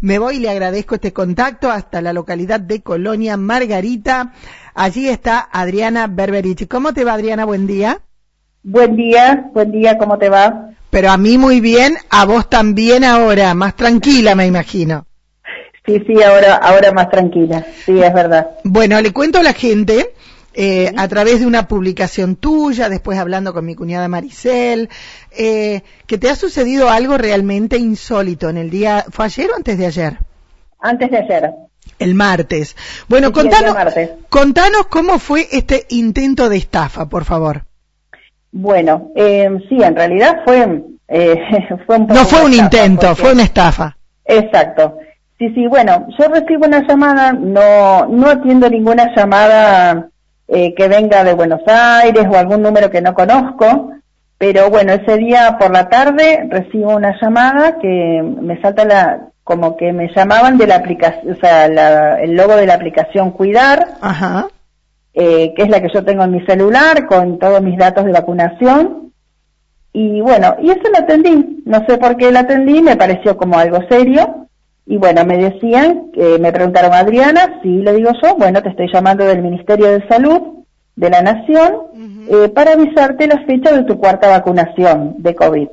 Me voy y le agradezco este contacto hasta la localidad de Colonia Margarita. Allí está Adriana Berberich. ¿Cómo te va, Adriana? Buen día. Buen día, buen día, ¿cómo te va? Pero a mí muy bien, a vos también ahora, más tranquila, me imagino. Sí, sí, ahora, ahora más tranquila, sí, es verdad. Bueno, le cuento a la gente, eh, a través de una publicación tuya, después hablando con mi cuñada Maricel, eh, que te ha sucedido algo realmente insólito en el día, ¿fue ayer o antes de ayer? Antes de ayer. El martes. Bueno, Sí, contanos, martes. contanos cómo fue este intento de estafa, por favor. Bueno, eh, sí, en realidad fue, eh, fue un poco No fue un intento, porque- fue una estafa. Exacto. Sí, sí, bueno, yo recibo una llamada, no, no atiendo ninguna llamada eh, que venga de Buenos Aires o algún número que no conozco, pero bueno, ese día por la tarde recibo una llamada que me salta la, como que me llamaban de la aplicación, o sea, la- el logo de la aplicación Cuidar, Ajá. eh, que es la que yo tengo en mi celular con todos mis datos de vacunación. Y bueno, y eso lo atendí. No sé por qué lo atendí, me pareció como algo serio. Y bueno, me decían, eh, me preguntaron, Adriana, sí, le digo yo, bueno, te estoy llamando del Ministerio de Salud de la Nación eh, para avisarte la fecha de tu cuarta vacunación de COVID.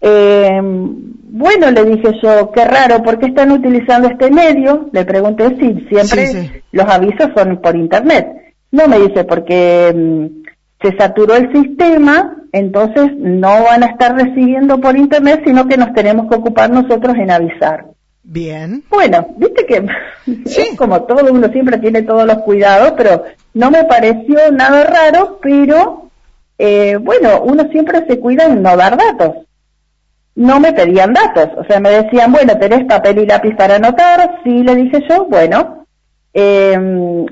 Eh, bueno, le dije yo, qué raro, ¿por qué están utilizando este medio? Le pregunté si siempre Sí, sí. los avisos son por internet. No me dice, porque mm, se saturó el sistema, entonces no van a estar recibiendo por internet, sino que nos tenemos que ocupar nosotros en avisar. Bien. Bueno, viste que Sí. como todo uno siempre tiene todos los cuidados, pero no me pareció nada raro, pero eh, bueno, uno siempre se cuida en no dar datos. No me pedían datos, o sea, me decían, bueno, tenés papel y lápiz para anotar, sí, le dije yo, bueno, eh,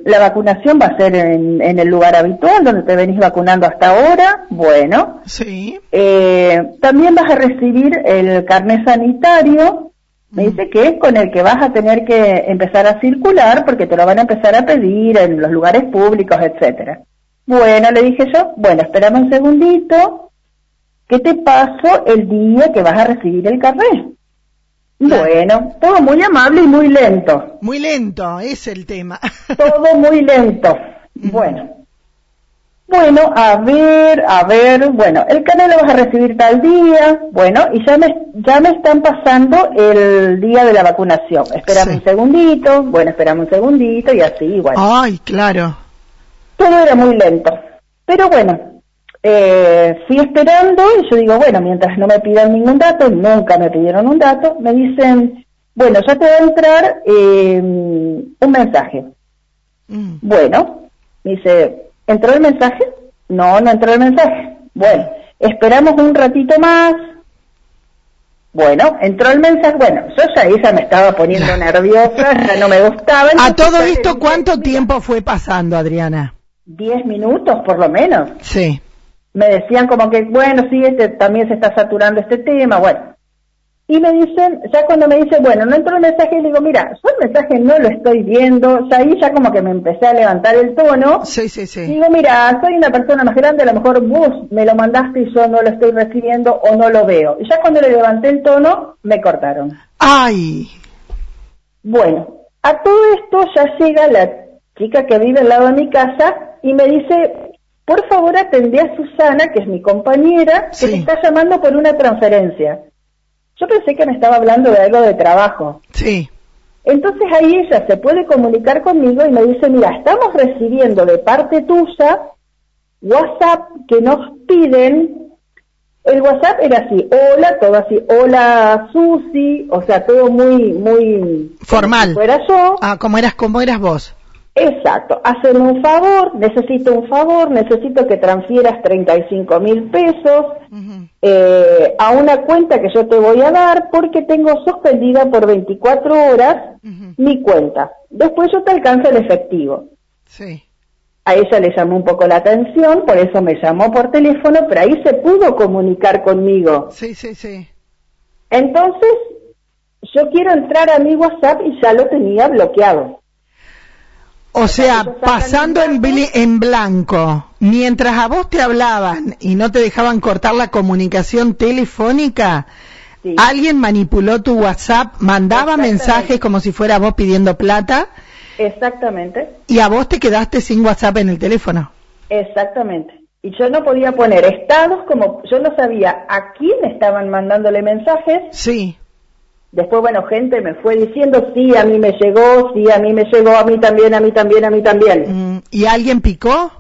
la vacunación va a ser en, en el lugar habitual donde te venís vacunando hasta ahora, bueno, Sí. eh, también vas a recibir el carnet sanitario, me dice que es con el que vas a tener que empezar a circular porque te lo van a empezar a pedir en los lugares públicos, etcétera. Bueno, le dije yo, bueno, espérame un segundito, que te paso el día que vas a recibir el carnet. Bueno, todo muy amable y muy lento Muy lento, es el tema. todo muy lento. Bueno. Bueno, a ver, a ver, bueno, el canal lo vas a recibir tal día, bueno, y ya me, ya me están pasando el día de la vacunación. Esperame Sí. un segundito, bueno, esperame un segundito y así, igual. Ay, claro. Todo era muy lento. Pero bueno, eh, fui esperando y yo digo, bueno, mientras no me pidan ningún dato, nunca me pidieron un dato, me dicen, bueno, ya te va a entrar eh, un mensaje. Mm. Bueno, me dice, ¿entró el mensaje? No, no entró el mensaje. Bueno, esperamos un ratito más. Bueno, entró el mensaje. Bueno, yo ya ella me estaba poniendo nerviosa, ya no me gustaba. A todo esto, ¿cuánto "Mira, tiempo fue pasando, Adriana? Diez minutos por lo menos. Sí. Me decían como que, bueno, sí, este, también se está saturando este tema, bueno. Y me dicen, ya cuando me dicen, bueno, no entró el mensaje, le digo, mira, yo el mensaje no lo estoy viendo, ya ahí ya como que me empecé a levantar el tono. Sí, sí, sí. Digo, mira, soy una persona más grande, a lo mejor vos me lo mandaste y yo no lo estoy recibiendo o no lo veo. Y ya cuando le levanté el tono, me cortaron. Ay, Bueno, a todo esto ya llega la chica que vive al lado de mi casa y me dice, por favor atendé a Susana, que es mi compañera, que Sí. te está llamando por una transferencia. Yo pensé que me estaba hablando de algo de trabajo. sí. Entonces ahí ella se puede comunicar conmigo y me dice, mira, estamos recibiendo de parte tuya WhatsApp que nos piden, el WhatsApp era así, hola, todo así, hola Susi, o sea, todo muy, muy... Formal. como si fuera yo. Ah, ¿cómo eras, cómo eras vos? Exacto, haceme un favor, necesito un favor, necesito que transfieras 35 mil pesos eh, a una cuenta que yo te voy a dar porque tengo suspendida por 24 horas mi cuenta. Después yo te alcanzo el efectivo. Sí. A ella le llamó un poco la atención, por eso me llamó por teléfono, pero ahí se pudo comunicar conmigo. Sí, sí, sí. Entonces, yo quiero entrar a mi WhatsApp y ya lo tenía bloqueado. O sea, pasando en, blanco, mientras a vos te hablaban y no te dejaban cortar la comunicación telefónica, Sí. Alguien manipuló tu WhatsApp, mandaba mensajes como si fuera vos pidiendo plata. Exactamente. Y a vos te quedaste sin WhatsApp en el teléfono. Exactamente. Y yo no podía poner estados como yo no sabía a quién estaban mandándole mensajes. Sí. Después, bueno, gente me fue diciendo, sí, a mí me llegó, sí, a mí me llegó, a mí también, a mí también, a mí también. Mm, ¿Y alguien picó?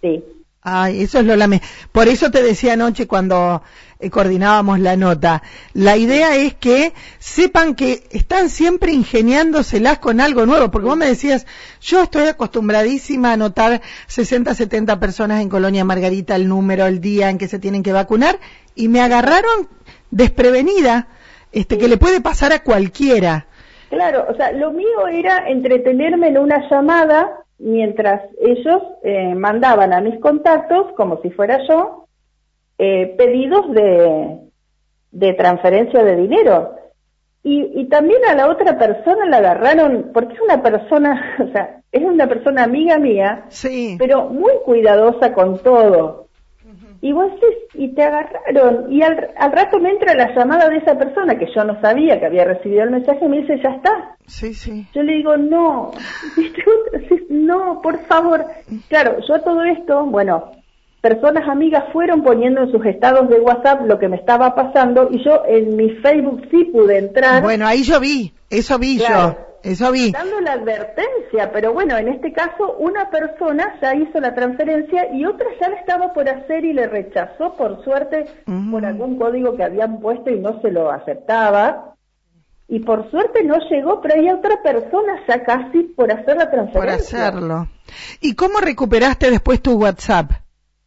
Sí. Ay, eso es lo lame. Por eso te decía anoche cuando eh, coordinábamos la nota. La idea es que sepan que están siempre ingeniándoselas con algo nuevo, porque vos me decías, yo estoy acostumbradísima a anotar 60, 70 personas en Colonia Margarita, el número, el día en que se tienen que vacunar, y me agarraron desprevenida, este, que le puede pasar a cualquiera. Claro, o sea, lo mío era entretenerme en una llamada mientras ellos eh, mandaban a mis contactos, como si fuera yo, eh, pedidos de, de transferencia de dinero. Y, y, también a la otra persona la agarraron, porque es una persona, o sea, es una persona amiga mía, sí. pero muy cuidadosa con todo. Y vos y te agarraron, y al, al, rato me entra la llamada de esa persona que yo no sabía que había recibido el mensaje y me dice, ya está. Sí, sí. Yo le digo, no, no, por favor. Claro, yo todo esto, bueno, personas amigas fueron poniendo en sus estados de WhatsApp lo que me estaba pasando y yo en mi Facebook sí pude entrar. Bueno, ahí yo vi, eso vi yo. Eso vi. Dando la advertencia, pero bueno, en este caso una persona ya hizo la transferencia y otra ya la estaba por hacer y le rechazó, por suerte, por algún código que habían puesto y no se lo aceptaba. Y por suerte no llegó, pero hay otra persona ya casi por hacer la transferencia. Por hacerlo. ¿Y cómo recuperaste después tu WhatsApp?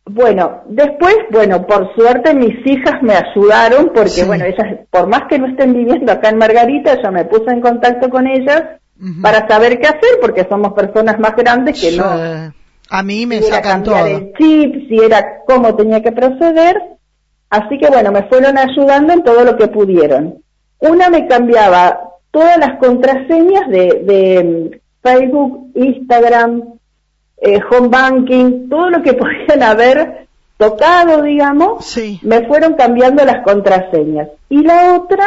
Bueno, después, bueno, por suerte mis hijas me ayudaron porque, bueno, ellas, por más que no estén viviendo acá en Margarita, yo me puse en contacto con ellas para saber qué hacer porque somos personas más grandes que no. A mí me si sacan todo. el chip, si era cómo tenía que proceder. Así que, bueno, me fueron ayudando en todo lo que pudieron. Una me cambiaba todas las contraseñas de, de mm, Facebook, Instagram, eh, home banking, todo lo que podían haber tocado, digamos, me fueron cambiando las contraseñas. Y la otra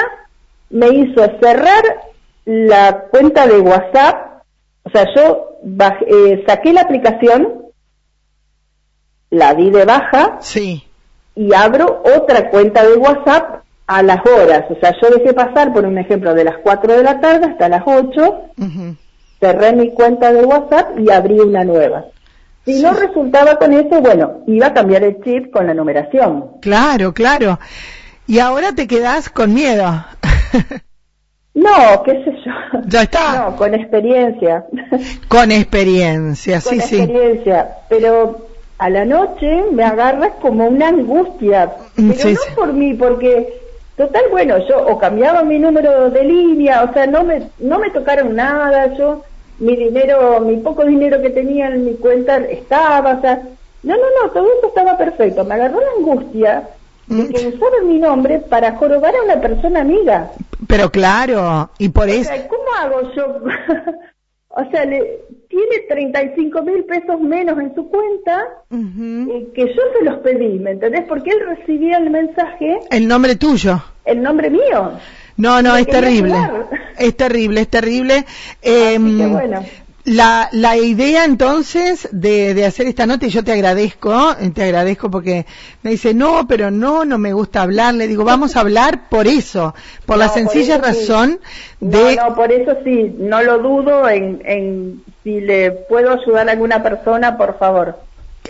me hizo cerrar la cuenta de WhatsApp, o sea, yo eh, saqué la aplicación, la di de baja sí. y abro otra cuenta de WhatsApp a las horas. O sea, yo dejé pasar, por un ejemplo, de las 4 de la tarde hasta las 8, cerré mi cuenta de WhatsApp y abrí una nueva. Si no resultaba con eso, bueno, iba a cambiar el chip con la numeración. Claro, claro. Y ahora te quedas con miedo. no, qué sé yo. Ya está. No, con experiencia. Con experiencia, sí, sí. Con experiencia, pero a la noche me agarras como una angustia, mm, pero no por mí, porque Total, bueno, yo o cambiaba mi número de línea, o sea, no me, no me tocaron nada, yo, mi dinero, mi poco dinero que tenía en mi cuenta estaba, o sea, no, no, no, todo eso estaba perfecto. Me agarró la angustia de que mm. usaban mi nombre para jorobar a una persona amiga. Pero claro, y por eso... ¿Cómo hago yo? o sea, le, tiene 35 mil pesos menos en su cuenta eh, que yo se los pedí, ¿me entendés? Porque él recibía el mensaje. El nombre tuyo. El nombre mío. No, no, es terrible. Es terrible, es terrible. Eh, bueno. La, la idea entonces de, de, hacer esta nota, y yo te agradezco, eh, te agradezco porque me dice, no, pero no, no me gusta hablar. Le digo, vamos a hablar por eso, por la sencilla razón de... No, no, por eso sí, no lo dudo en, en si le puedo ayudar a alguna persona, por favor.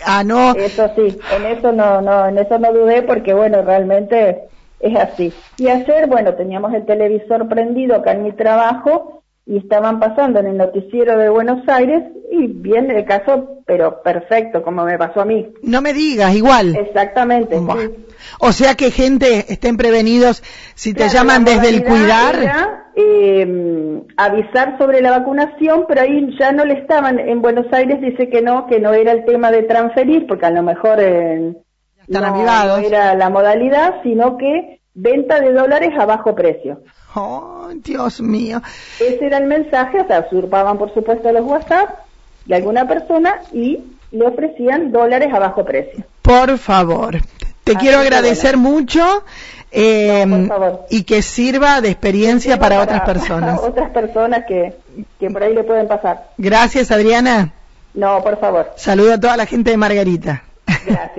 Ah, no. Eso sí, en eso no, no, en eso no dudé porque bueno, realmente es así. Y ayer, bueno, teníamos el televisor prendido acá en mi trabajo y estaban pasando en el noticiero de Buenos Aires y bien el caso, pero perfecto, como me pasó a mí. No me digas, igual. Exactamente. O sea que gente, estén prevenidos, si te llaman desde el cuidar. eh, avisar sobre la vacunación, pero ahí ya no le estaban, en Buenos Aires dice que no, que no era el tema de transferir, porque a lo mejor eh, no era la modalidad, sino que venta de dólares a bajo precio. Oh, Dios mío. Ese era el mensaje, o sea, usurpaban por supuesto los WhatsApp de alguna persona y le ofrecían dólares a bajo precio. Por favor, Te Así quiero agradecer mucho eh, No, por favor. y que sirva de experiencia Sirva para, otras personas. otras personas que, que por ahí le pueden pasar. Gracias, Adriana. No, por favor. Saludo a toda la gente de Margarita.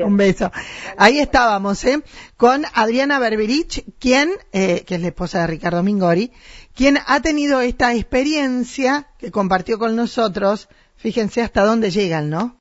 Un beso. Ahí estábamos, ¿eh? Con Adriana Berberich, quien, eh, que es la esposa de Ricardo Mingori, quien ha tenido esta experiencia que compartió con nosotros. Fíjense hasta dónde llegan, ¿no?